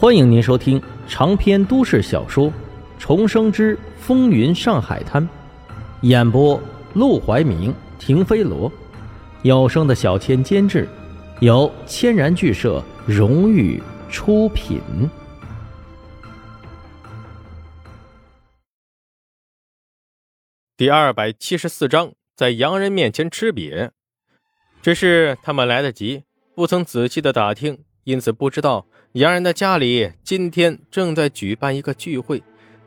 欢迎您收听长篇都市小说《重生之风云上海滩》，演播：陆怀明、停飞罗，有声的小千监制，由千然剧社荣誉出品。第二百七十四章，在洋人面前吃瘪。只是他们来得及，不曾仔细的打听，因此不知道。洋人的家里今天正在举办一个聚会。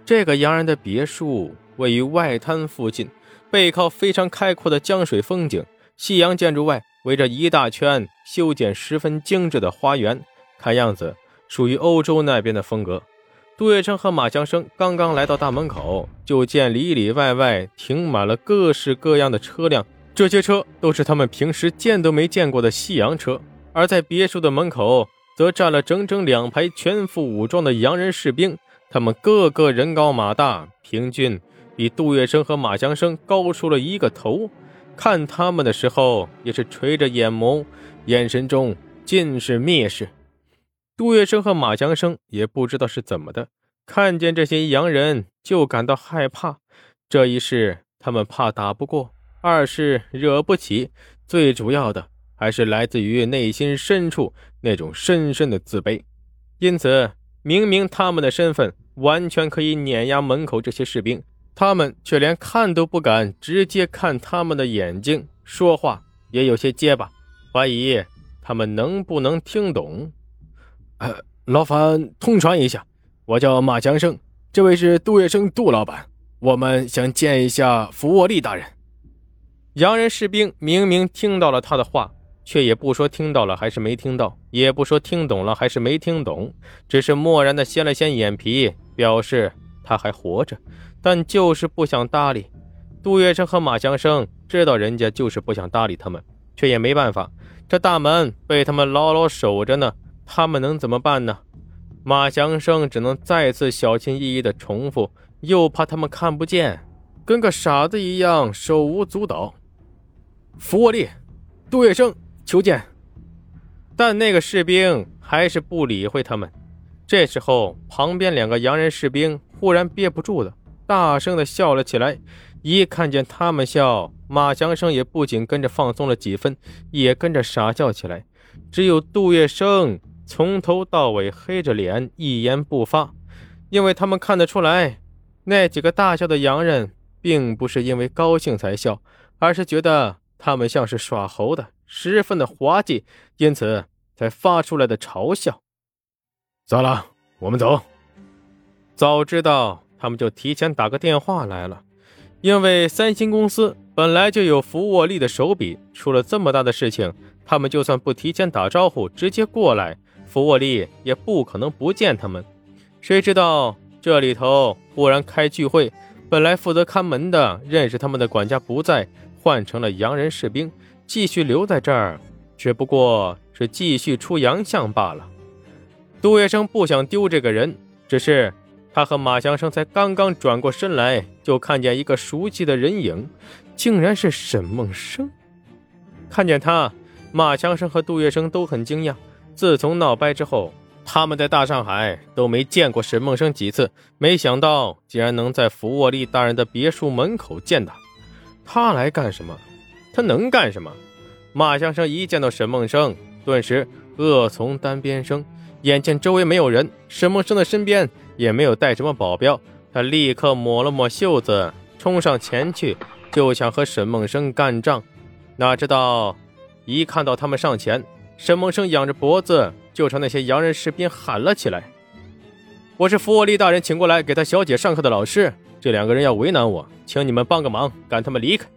这个洋人的别墅位于外滩附近，背靠非常开阔的江水风景。西洋建筑外围着一大圈修建十分精致的花园，看样子属于欧洲那边的风格。杜月笙和马强生刚刚来到大门口，就见里里外外停满了各式各样的车辆，这些车都是他们平时见都没见过的西洋车。而在别墅的门口。则站了整整两排全副武装的洋人士兵，他们个个人高马大，平均比杜月笙和马祥生高出了一个头。看他们的时候，也是垂着眼眸，眼神中尽是蔑视。杜月笙和马祥生也不知道是怎么的，看见这些洋人就感到害怕。这一是他们怕打不过，二是惹不起，最主要的。还是来自于内心深处那种深深的自卑，因此明明他们的身份完全可以碾压门口这些士兵，他们却连看都不敢直接看他们的眼睛，说话也有些结巴，怀疑他们能不能听懂。呃，劳烦通传一下，我叫马强生，这位是杜月笙杜老板，我们想见一下福沃利大人。洋人士兵明明听到了他的话。却也不说听到了还是没听到，也不说听懂了还是没听懂，只是漠然的掀了掀眼皮，表示他还活着，但就是不想搭理。杜月笙和马祥生知道人家就是不想搭理他们，却也没办法，这大门被他们牢牢守着呢，他们能怎么办呢？马祥生只能再次小心翼翼地重复，又怕他们看不见，跟个傻子一样手舞足蹈。福沃利，杜月笙。求见，但那个士兵还是不理会他们。这时候，旁边两个洋人士兵忽然憋不住了，大声的笑了起来。一看见他们笑，马祥生也不仅跟着放松了几分，也跟着傻笑起来。只有杜月笙从头到尾黑着脸，一言不发，因为他们看得出来，那几个大笑的洋人并不是因为高兴才笑，而是觉得他们像是耍猴的。十分的滑稽，因此才发出来的嘲笑。算了，我们走。早知道他们就提前打个电话来了，因为三星公司本来就有福沃利的手笔，出了这么大的事情，他们就算不提前打招呼，直接过来，福沃利也不可能不见他们。谁知道这里头忽然开聚会，本来负责看门的认识他们的管家不在，换成了洋人士兵。继续留在这儿，只不过是继续出洋相罢了。杜月笙不想丢这个人，只是他和马祥生才刚刚转过身来，就看见一个熟悉的人影，竟然是沈梦生。看见他，马强生和杜月笙都很惊讶。自从闹掰之后，他们在大上海都没见过沈梦生几次，没想到竟然能在福沃利大人的别墅门口见他。他来干什么？他能干什么？马相生一见到沈梦生，顿时恶从胆边生。眼见周围没有人，沈梦生的身边也没有带什么保镖，他立刻抹了抹袖子，冲上前去，就想和沈梦生干仗。哪知道，一看到他们上前，沈梦生仰着脖子，就朝那些洋人士兵喊了起来：“我是福沃利大人请过来给他小姐上课的老师，这两个人要为难我，请你们帮个忙，赶他们离开。”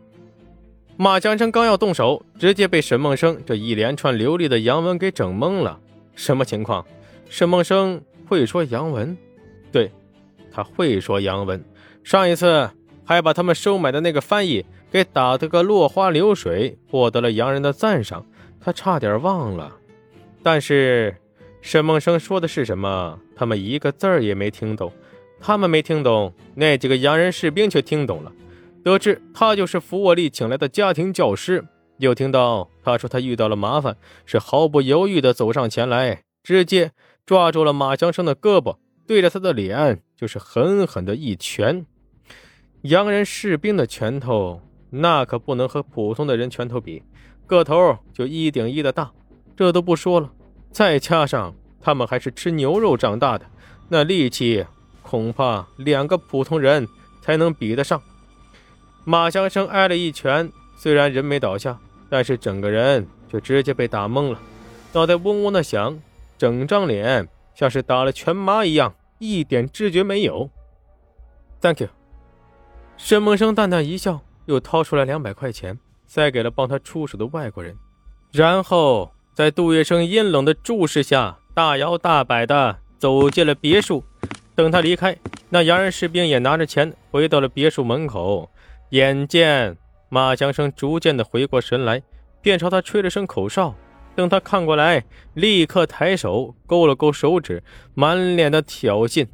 马强生刚要动手，直接被沈梦生这一连串流利的洋文给整懵了。什么情况？沈梦生会说洋文？对，他会说洋文。上一次还把他们收买的那个翻译给打得个落花流水，获得了洋人的赞赏。他差点忘了。但是沈梦生说的是什么？他们一个字儿也没听懂。他们没听懂，那几个洋人士兵却听懂了。得知他就是福沃利请来的家庭教师，又听到他说他遇到了麻烦，是毫不犹豫地走上前来，直接抓住了马祥生的胳膊，对着他的脸就是狠狠的一拳。洋人士兵的拳头那可不能和普通的人拳头比，个头就一顶一的大。这都不说了，再加上他们还是吃牛肉长大的，那力气恐怕两个普通人才能比得上。马祥生挨了一拳，虽然人没倒下，但是整个人却直接被打懵了，脑袋嗡嗡的响，整张脸像是打了拳麻一样，一点知觉没有。Thank you。沈梦生淡淡一笑，又掏出来两百块钱，塞给了帮他出手的外国人，然后在杜月笙阴冷的注视下，大摇大摆的走进了别墅。等他离开，那洋人士兵也拿着钱回到了别墅门口。眼见马强生逐渐的回过神来，便朝他吹了声口哨。等他看过来，立刻抬手勾了勾手指，满脸的挑衅。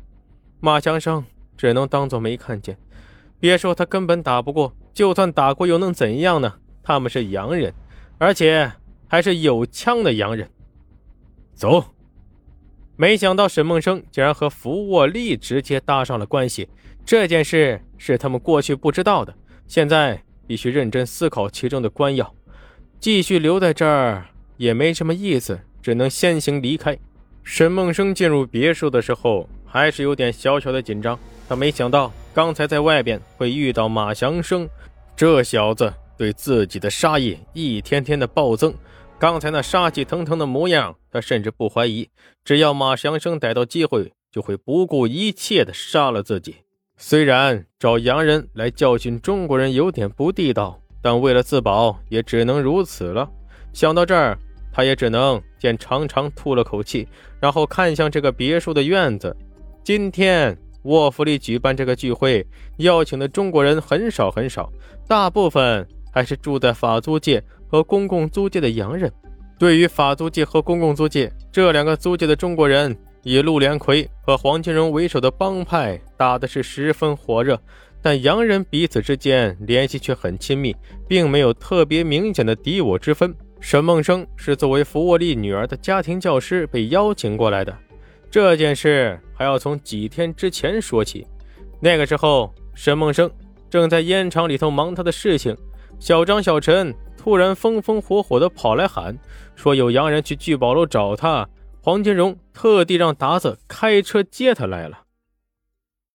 马强生只能当做没看见。别说他根本打不过，就算打过又能怎样呢？他们是洋人，而且还是有枪的洋人。走。没想到沈梦生竟然和福沃利直接搭上了关系，这件事是他们过去不知道的。现在必须认真思考其中的关要，继续留在这儿也没什么意思，只能先行离开。沈梦生进入别墅的时候，还是有点小小的紧张。他没想到刚才在外边会遇到马祥生，这小子对自己的杀意一天天的暴增。刚才那杀气腾腾的模样，他甚至不怀疑，只要马祥生逮到机会，就会不顾一切的杀了自己。虽然找洋人来教训中国人有点不地道，但为了自保，也只能如此了。想到这儿，他也只能先长长吐了口气，然后看向这个别墅的院子。今天沃弗利举办这个聚会，邀请的中国人很少很少，大部分还是住在法租界和公共租界的洋人。对于法租界和公共租界这两个租界的中国人。以陆连魁和黄金荣为首的帮派打的是十分火热，但洋人彼此之间联系却很亲密，并没有特别明显的敌我之分。沈梦生是作为福沃利女儿的家庭教师被邀请过来的，这件事还要从几天之前说起。那个时候，沈梦生正在烟厂里头忙他的事情，小张、小陈突然风风火火地跑来喊，说有洋人去聚宝楼找他。黄金荣特地让达子开车接他来了。